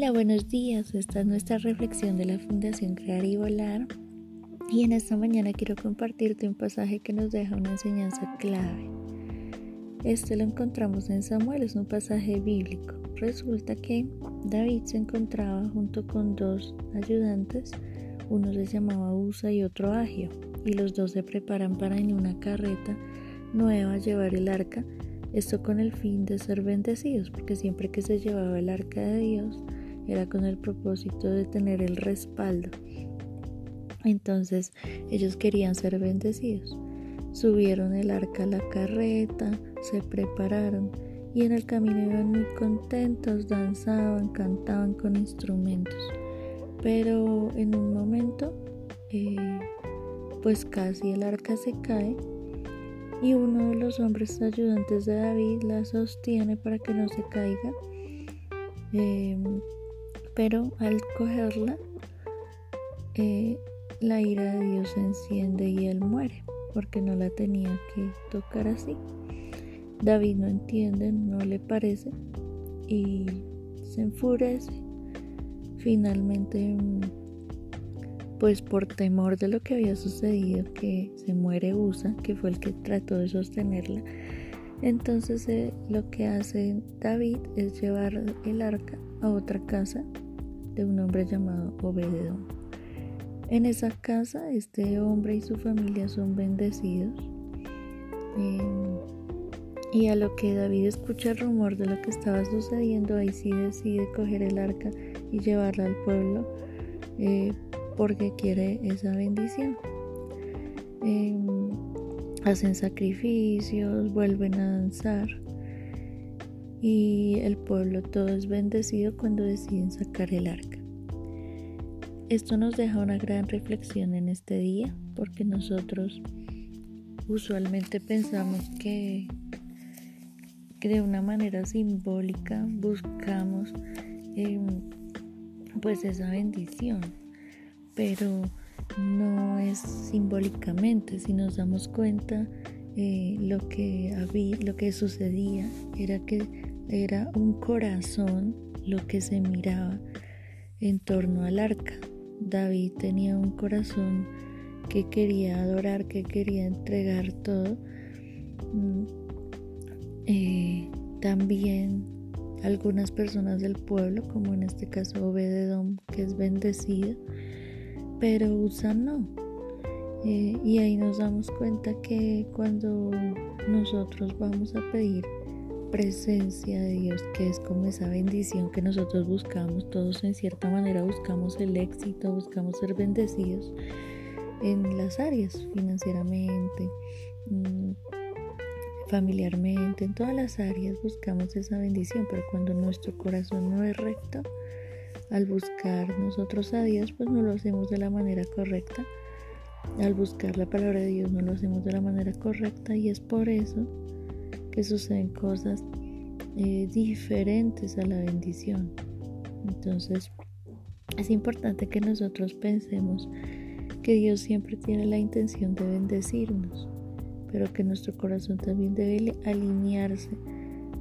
Hola, buenos días. Esta es nuestra reflexión de la Fundación Crear y Volar. Y en esta mañana quiero compartirte un pasaje que nos deja una enseñanza clave. Este lo encontramos en Samuel, es un pasaje bíblico. Resulta que David se encontraba junto con dos ayudantes, uno se llamaba Usa y otro Agio, y los dos se preparan para en una carreta nueva llevar el arca, esto con el fin de ser bendecidos, porque siempre que se llevaba el arca de Dios, era con el propósito de tener el respaldo. Entonces ellos querían ser bendecidos. Subieron el arca a la carreta, se prepararon y en el camino iban muy contentos, danzaban, cantaban con instrumentos. Pero en un momento, eh, pues casi el arca se cae y uno de los hombres ayudantes de David la sostiene para que no se caiga. Em, pero al cogerla, eh, la ira de Dios se enciende y él muere, porque no la tenía que tocar así. David no entiende, no le parece y se enfurece. Finalmente, pues por temor de lo que había sucedido, que se muere Usa, que fue el que trató de sostenerla, entonces eh, lo que hace David es llevar el arca a otra casa de un hombre llamado Obededón. En esa casa este hombre y su familia son bendecidos. Em, y a lo que David escucha el rumor de lo que estaba sucediendo, ahí sí decide coger el arca y llevarla al pueblo eh, porque quiere esa bendición. Em, hacen sacrificios, vuelven a danzar y el pueblo todo es bendecido cuando deciden sacar el arca. Esto nos deja una gran reflexión en este día porque nosotros usualmente pensamos que, de una manera simbólica buscamos em, pues esa bendición, pero no es simbólicamente, si nos damos cuenta eh, lo, que había, lo que sucedía era que era un corazón lo que se miraba en torno al arca. David tenía un corazón que quería adorar, que quería entregar todo. Mm, eh, también algunas personas del pueblo, como en este caso Obededom, que es bendecido, pero Usa no. Eh, y ahí nos damos cuenta que cuando nosotros vamos a pedir presencia de Dios, que es como esa bendición que nosotros buscamos, todos en cierta manera buscamos el éxito, buscamos ser bendecidos en las áreas, financieramente, mm, familiarmente, en todas las áreas buscamos esa bendición, pero cuando nuestro corazón no es recto, al buscar nosotros a Dios, pues no lo hacemos de la manera correcta. Al buscar la palabra de Dios no lo hacemos de la manera correcta y es por eso que suceden cosas eh, diferentes a la bendición. Entonces, es importante que nosotros pensemos que Dios siempre tiene la intención de bendecirnos, pero que nuestro corazón también debe alinearse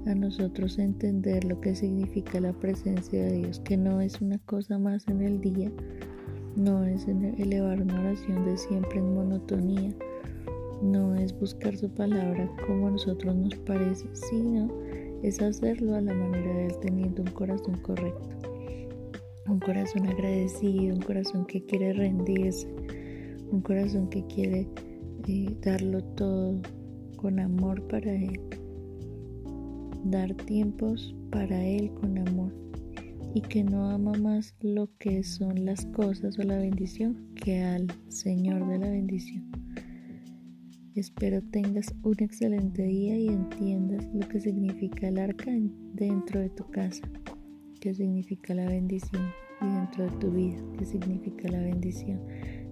a nosotros entender lo que significa la presencia de Dios, que no es una cosa más en el día, no es elevar una oración de siempre en monotonía, no es buscar su palabra como a nosotros nos parece, sino es hacerlo a la manera de Él teniendo un corazón correcto, un corazón agradecido, un corazón que quiere rendirse, un corazón que quiere eh, darlo todo con amor para Él, dar tiempos para Él con amor. Y que no ama más lo que son las cosas o la bendición que al Señor de la bendición. Espero tengas un excelente día y entiendas lo que significa el arca dentro de tu casa, qué significa la bendición y dentro de tu vida, qué significa la bendición,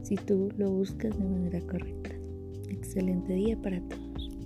si tú lo buscas de manera correcta. Excelente día para todos.